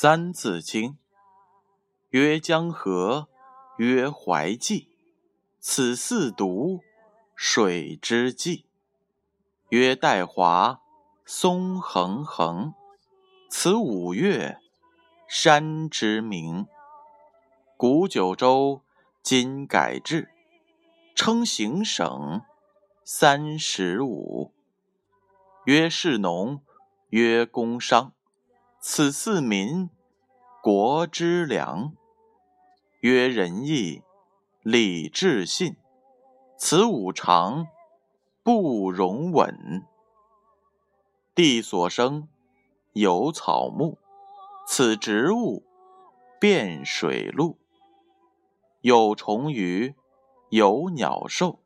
三字经》曰：“江河，曰淮济，此四渎，水之纪。曰岱华，松横横，此五岳，山之名。古九州，今改制，称行省三十五。曰士农，曰工商。”此四民，国之良。曰仁义礼智信，此五常，不容紊。地所生，有草木，此植物，遍水陆。有虫鱼，有鸟兽，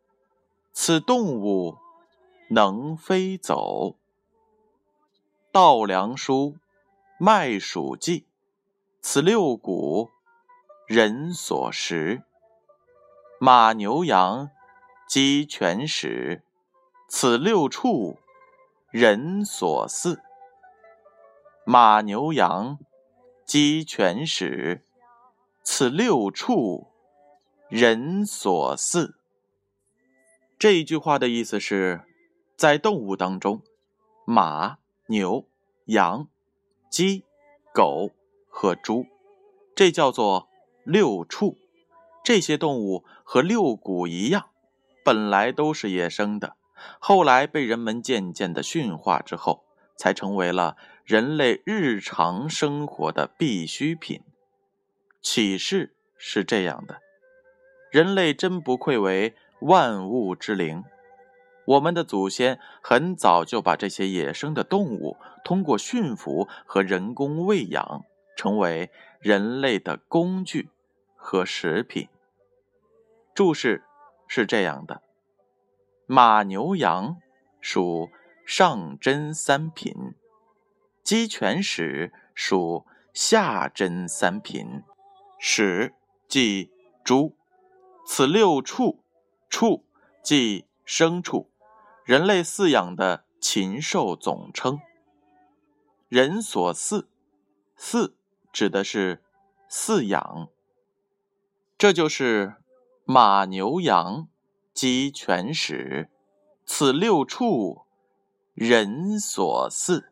此动物，能飞走。稻粱菽。麦黍稷，此六谷，人所食；马牛羊鸡犬豕，此六畜，人所饲。马牛羊鸡犬豕，此六畜，人所饲。这一句话的意思是，在动物当中，马、牛、羊。鸡、狗和猪，这叫做六畜。这些动物和六谷一样，本来都是野生的，后来被人们渐渐的驯化之后，才成为了人类日常生活的必需品。启示是这样的：人类真不愧为万物之灵。我们的祖先很早就把这些野生的动物通过驯服和人工喂养，成为人类的工具和食品。注释是这样的：马、牛、羊属上真三品，鸡、犬、豕属下真三品，豕即猪，此六畜，畜即牲畜。人类饲养的禽兽总称。人所饲，饲指的是饲养。这就是马牛羊鸡犬豕，此六畜，人所饲。